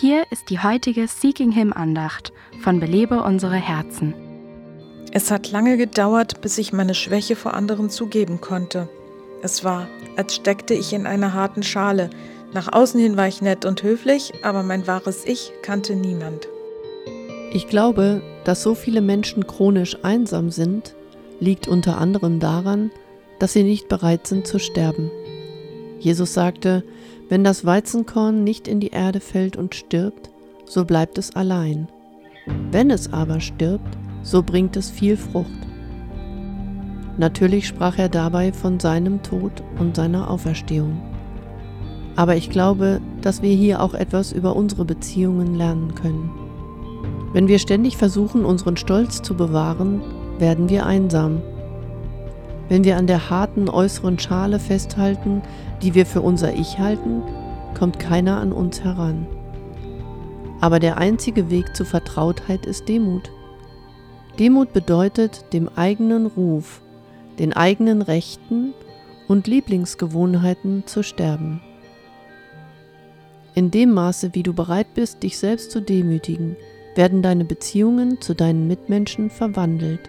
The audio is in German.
Hier ist die heutige Seeking Him Andacht von Belebe unsere Herzen. Es hat lange gedauert, bis ich meine Schwäche vor anderen zugeben konnte. Es war, als steckte ich in einer harten Schale. Nach außen hin war ich nett und höflich, aber mein wahres Ich kannte niemand. Ich glaube, dass so viele Menschen chronisch einsam sind, liegt unter anderem daran, dass sie nicht bereit sind zu sterben. Jesus sagte, wenn das Weizenkorn nicht in die Erde fällt und stirbt, so bleibt es allein. Wenn es aber stirbt, so bringt es viel Frucht. Natürlich sprach er dabei von seinem Tod und seiner Auferstehung. Aber ich glaube, dass wir hier auch etwas über unsere Beziehungen lernen können. Wenn wir ständig versuchen, unseren Stolz zu bewahren, werden wir einsam wenn wir an der harten äußeren Schale festhalten, die wir für unser Ich halten, kommt keiner an uns heran. Aber der einzige Weg zur Vertrautheit ist Demut. Demut bedeutet, dem eigenen Ruf, den eigenen Rechten und Lieblingsgewohnheiten zu sterben. In dem Maße, wie du bereit bist, dich selbst zu demütigen, werden deine Beziehungen zu deinen Mitmenschen verwandelt.